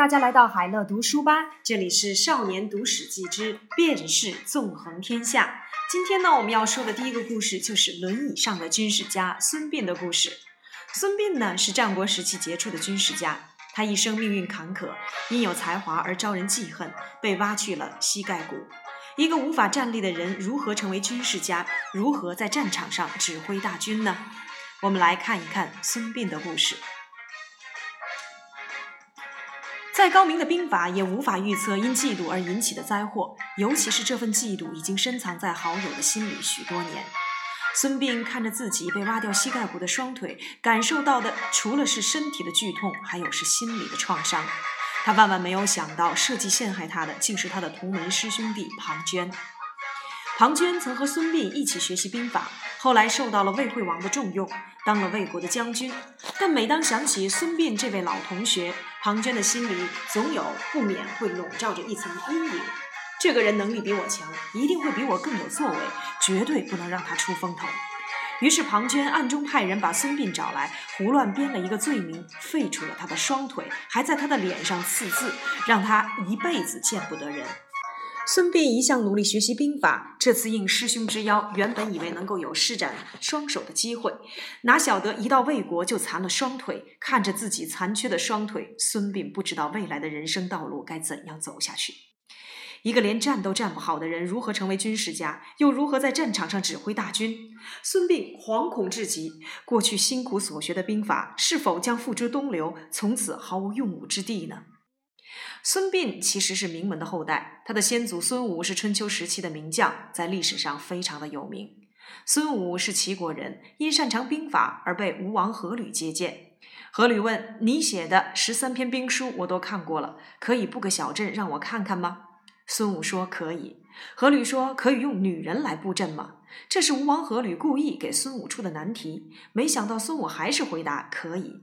大家来到海乐读书吧，这里是少年读史记之变势纵横天下。今天呢，我们要说的第一个故事就是轮椅上的军事家孙膑的故事。孙膑呢是战国时期杰出的军事家，他一生命运坎坷，因有才华而招人记恨，被挖去了膝盖骨。一个无法站立的人如何成为军事家？如何在战场上指挥大军呢？我们来看一看孙膑的故事。再高明的兵法也无法预测因嫉妒而引起的灾祸，尤其是这份嫉妒已经深藏在好友的心里许多年。孙膑看着自己被挖掉膝盖骨的双腿，感受到的除了是身体的剧痛，还有是心理的创伤。他万万没有想到，设计陷害他的竟是他的同门师兄弟庞涓。庞涓曾和孙膑一起学习兵法，后来受到了魏惠王的重用，当了魏国的将军。但每当想起孙膑这位老同学，庞涓的心里总有不免会笼罩着一层阴影。这个人能力比我强，一定会比我更有作为，绝对不能让他出风头。于是庞涓暗中派人把孙膑找来，胡乱编了一个罪名，废除了他的双腿，还在他的脸上刺字，让他一辈子见不得人。孙膑一向努力学习兵法，这次应师兄之邀，原本以为能够有施展双手的机会，哪晓得一到魏国就残了双腿。看着自己残缺的双腿，孙膑不知道未来的人生道路该怎样走下去。一个连站都站不好的人，如何成为军事家？又如何在战场上指挥大军？孙膑惶恐至极，过去辛苦所学的兵法，是否将付诸东流，从此毫无用武之地呢？孙膑其实是名门的后代，他的先祖孙武是春秋时期的名将，在历史上非常的有名。孙武是齐国人，因擅长兵法而被吴王阖闾接见。阖闾问：“你写的十三篇兵书我都看过了，可以布个小阵让我看看吗？”孙武说：“可以。”阖闾说：“可以用女人来布阵吗？”这是吴王阖闾故意给孙武出的难题，没想到孙武还是回答：“可以。”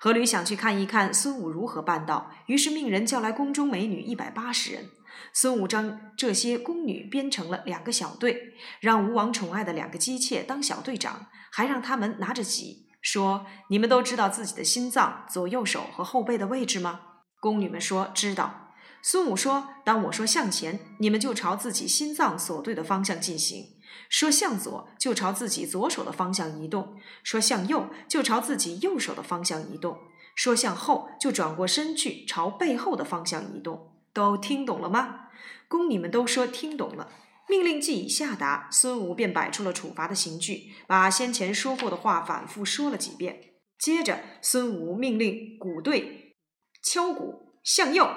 阖闾想去看一看孙武如何办到，于是命人叫来宫中美女一百八十人。孙武将这些宫女编成了两个小队，让吴王宠爱的两个姬妾当小队长，还让他们拿着戟，说：“你们都知道自己的心脏左右手和后背的位置吗？”宫女们说：“知道。”孙武说：“当我说向前，你们就朝自己心脏所对的方向进行。”说向左就朝自己左手的方向移动，说向右就朝自己右手的方向移动，说向后就转过身去朝背后的方向移动。都听懂了吗？宫女们都说听懂了。命令既已下达，孙武便摆出了处罚的刑具，把先前说过的话反复说了几遍。接着，孙武命令鼓队敲鼓向右，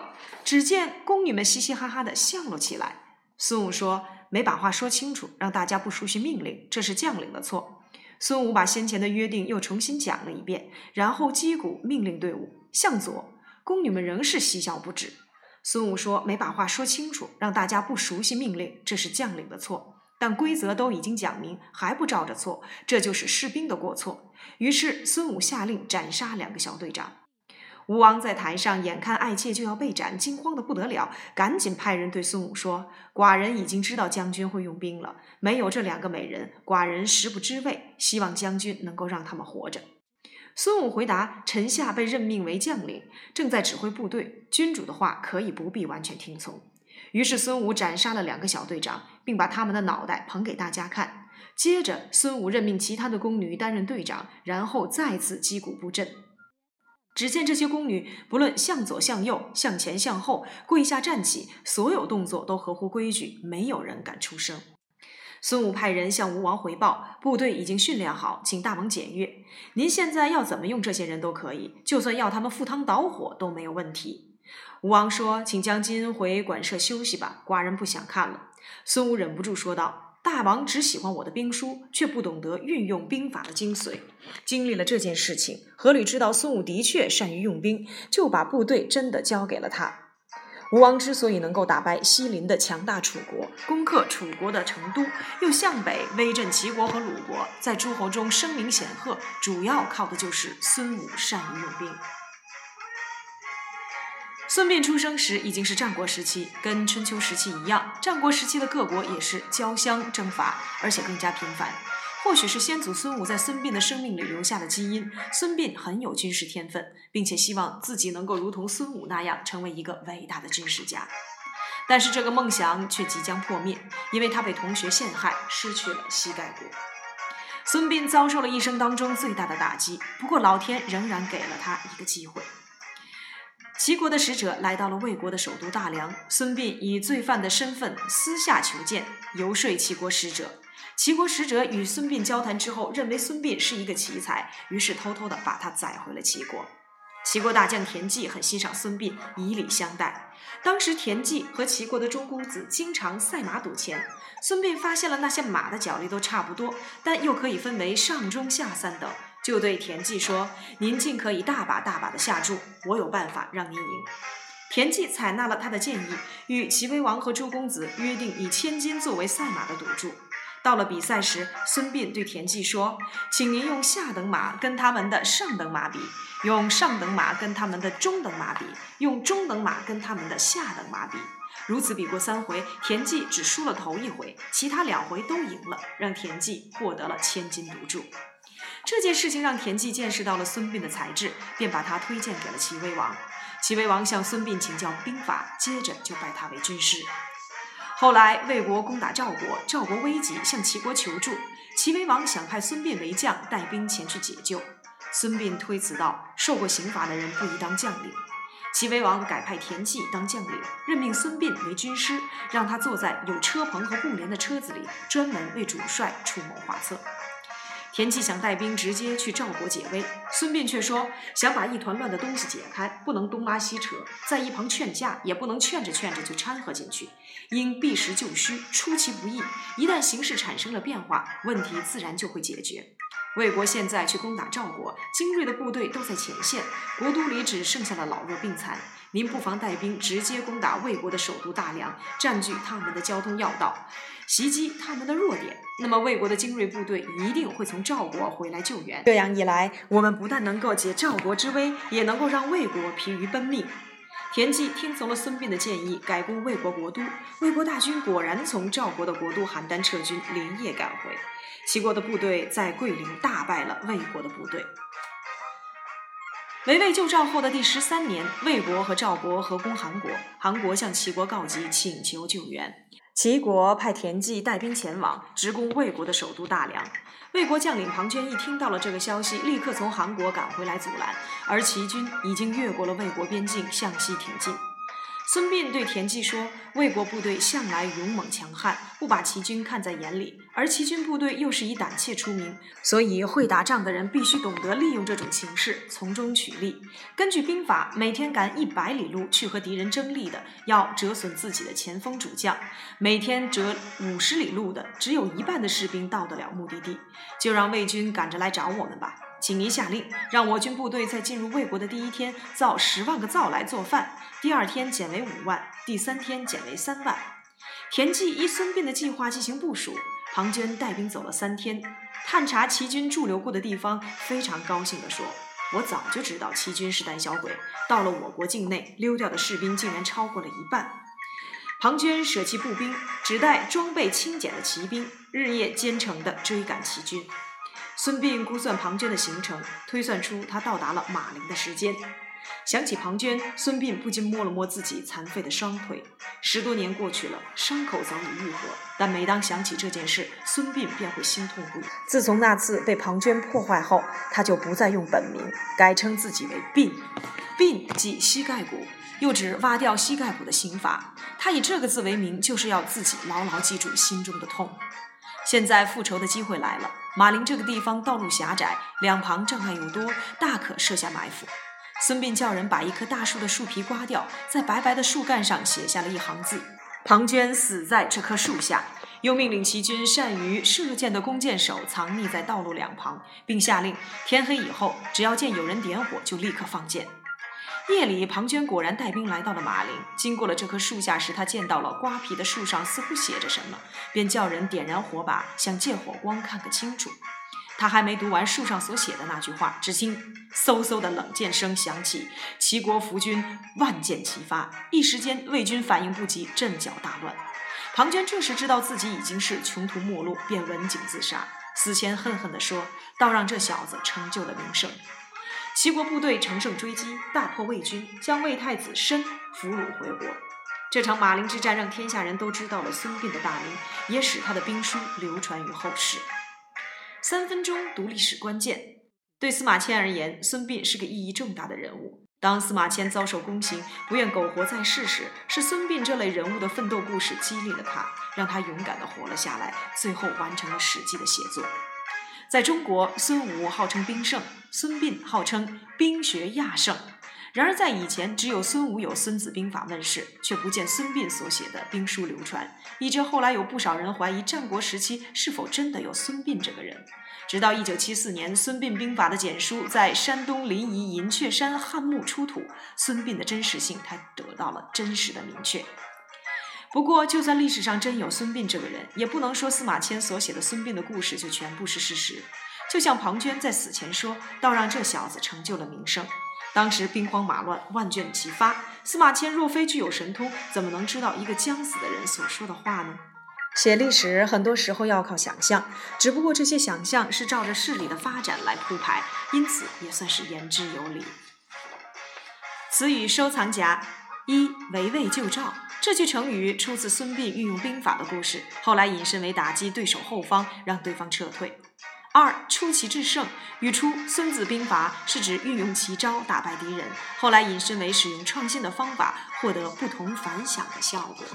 只见宫女们嘻嘻哈哈的笑了起来。孙武说。没把话说清楚，让大家不熟悉命令，这是将领的错。孙武把先前的约定又重新讲了一遍，然后击鼓命令队伍向左。宫女们仍是嬉笑不止。孙武说：“没把话说清楚，让大家不熟悉命令，这是将领的错。但规则都已经讲明，还不照着做，这就是士兵的过错。”于是孙武下令斩杀两个小队长。吴王在台上眼看爱妾就要被斩，惊慌的不得了，赶紧派人对孙武说：“寡人已经知道将军会用兵了，没有这两个美人，寡人食不知味。希望将军能够让他们活着。”孙武回答：“臣下被任命为将领，正在指挥部队，君主的话可以不必完全听从。”于是孙武斩杀了两个小队长，并把他们的脑袋捧给大家看。接着，孙武任命其他的宫女担任队长，然后再次击鼓布阵。只见这些宫女，不论向左、向右、向前、向后，跪下、站起，所有动作都合乎规矩，没有人敢出声。孙武派人向吴王回报，部队已经训练好，请大王检阅。您现在要怎么用这些人都可以，就算要他们赴汤蹈火都没有问题。吴王说：“请将军回馆舍休息吧，寡人不想看了。”孙武忍不住说道。大王只喜欢我的兵书，却不懂得运用兵法的精髓。经历了这件事情，阖闾知道孙武的确善于用兵，就把部队真的交给了他。吴王之所以能够打败西邻的强大楚国，攻克楚国的成都，又向北威震齐国和鲁国，在诸侯中声名显赫，主要靠的就是孙武善于用兵。孙膑出生时已经是战国时期，跟春秋时期一样，战国时期的各国也是交相征伐，而且更加频繁。或许是先祖孙武在孙膑的生命里留下的基因，孙膑很有军事天分，并且希望自己能够如同孙武那样成为一个伟大的军事家。但是这个梦想却即将破灭，因为他被同学陷害，失去了膝盖骨。孙膑遭受了一生当中最大的打击，不过老天仍然给了他一个机会。齐国的使者来到了魏国的首都大梁，孙膑以罪犯的身份私下求见，游说齐国使者。齐国使者与孙膑交谈之后，认为孙膑是一个奇才，于是偷偷的把他载回了齐国。齐国大将田忌很欣赏孙膑，以礼相待。当时田忌和齐国的中公子经常赛马赌钱，孙膑发现了那些马的脚力都差不多，但又可以分为上中下三等。就对田忌说：“您尽可以大把大把的下注，我有办法让您赢。”田忌采纳了他的建议，与齐威王和周公子约定以千金作为赛马的赌注。到了比赛时，孙膑对田忌说：“请您用下等马跟他们的上等马比，用上等马跟他们的中等马比，用中等马跟他们的下等马比。如此比过三回，田忌只输了头一回，其他两回都赢了，让田忌获得了千金赌注。”这件事情让田忌见识到了孙膑的才智，便把他推荐给了齐威王。齐威王向孙膑请教兵法，接着就拜他为军师。后来魏国攻打赵国，赵国危急，向齐国求助。齐威王想派孙膑为将，带兵前去解救。孙膑推辞道：“受过刑罚的人不宜当将领。”齐威王改派田忌当将领，任命孙膑为军师，让他坐在有车棚和布帘的车子里，专门为主帅出谋划策。田忌想带兵直接去赵国解围，孙膑却说想把一团乱的东西解开，不能东拉西扯，在一旁劝架也不能劝着劝着就掺和进去，应避实就虚，出其不意。一旦形势产生了变化，问题自然就会解决。魏国现在去攻打赵国，精锐的部队都在前线，国都里只剩下了老弱病残。您不妨带兵直接攻打魏国的首都大梁，占据他们的交通要道，袭击他们的弱点。那么魏国的精锐部队一定会从赵国回来救援。这样一来，我们不但能够解赵国之危，也能够让魏国疲于奔命。田忌听从了孙膑的建议，改攻魏国国都。魏国大军果然从赵国的国都邯郸撤军，连夜赶回。齐国的部队在桂林大败了魏国的部队。围魏救赵后的第十三年，魏国和赵国合攻韩国，韩国向齐国告急，请求救援。齐国派田忌带兵前往，直攻魏国的首都大梁。魏国将领庞涓一听到了这个消息，立刻从韩国赶回来阻拦，而齐军已经越过了魏国边境，向西挺进。孙膑对田忌说：“魏国部队向来勇猛强悍，不把齐军看在眼里，而齐军部队又是以胆怯出名，所以会打仗的人必须懂得利用这种形势，从中取利。根据兵法，每天赶一百里路去和敌人争利的，要折损自己的前锋主将；每天折五十里路的，只有一半的士兵到得了目的地。就让魏军赶着来找我们吧。”请您下令，让我军部队在进入魏国的第一天造十万个灶来做饭，第二天减为五万，第三天减为三万。田忌依孙膑的计划进行部署，庞涓带兵走了三天，探查齐军驻留过的地方，非常高兴地说：“我早就知道齐军是胆小鬼，到了我国境内，溜掉的士兵竟然超过了一半。”庞涓舍弃步兵，只带装备轻简的骑兵，日夜兼程地追赶齐军。孙膑估算庞涓的行程，推算出他到达了马陵的时间。想起庞涓，孙膑不禁摸了摸自己残废的双腿。十多年过去了，伤口早已愈合，但每当想起这件事，孙膑便会心痛不已。自从那次被庞涓破坏后，他就不再用本名，改称自己为膑。膑即膝盖骨，又指挖掉膝盖骨的刑罚。他以这个字为名，就是要自己牢牢记住心中的痛。现在复仇的机会来了。马陵这个地方道路狭窄，两旁障碍又多，大可设下埋伏。孙膑叫人把一棵大树的树皮刮掉，在白白的树干上写下了一行字：“庞涓死在这棵树下。”又命令齐军善于射箭的弓箭手藏匿在道路两旁，并下令天黑以后，只要见有人点火，就立刻放箭。夜里，庞涓果然带兵来到了马陵。经过了这棵树下时，他见到了瓜皮的树上似乎写着什么，便叫人点燃火把，想借火光看个清楚。他还没读完树上所写的那句话，只听嗖嗖的冷箭声响起，齐国伏军万箭齐发，一时间魏军反应不及，阵脚大乱。庞涓这时知道自己已经是穷途末路，便刎颈自杀。死前恨恨地说：“倒让这小子成就了名声。”齐国部队乘胜追击，大破魏军，将魏太子申俘虏回国。这场马陵之战让天下人都知道了孙膑的大名，也使他的兵书流传于后世。三分钟读历史关键。对司马迁而言，孙膑是个意义重大的人物。当司马迁遭受宫刑，不愿苟活在世时，是孙膑这类人物的奋斗故事激励了他，让他勇敢地活了下来，最后完成了《史记》的写作。在中国，孙武号称兵圣，孙膑号称兵学亚圣。然而，在以前，只有孙武有《孙子兵法》问世，却不见孙膑所写的兵书流传，以致后来有不少人怀疑战国时期是否真的有孙膑这个人。直到一九七四年，孙膑兵法的简书在山东临沂银雀山汉墓出土，孙膑的真实性才得到了真实的明确。不过，就算历史上真有孙膑这个人，也不能说司马迁所写的孙膑的故事就全部是事实。就像庞涓在死前说：“倒让这小子成就了名声。”当时兵荒马乱，万卷齐发，司马迁若非具有神通，怎么能知道一个将死的人所说的话呢？写历史很多时候要靠想象，只不过这些想象是照着事理的发展来铺排，因此也算是言之有理。词语收藏夹：一围魏救赵。这句成语出自孙膑运用兵法的故事，后来引申为打击对手后方，让对方撤退。二出奇制胜，语出孙子兵法，是指运用奇招打败敌人，后来引申为使用创新的方法获得不同凡响的效果。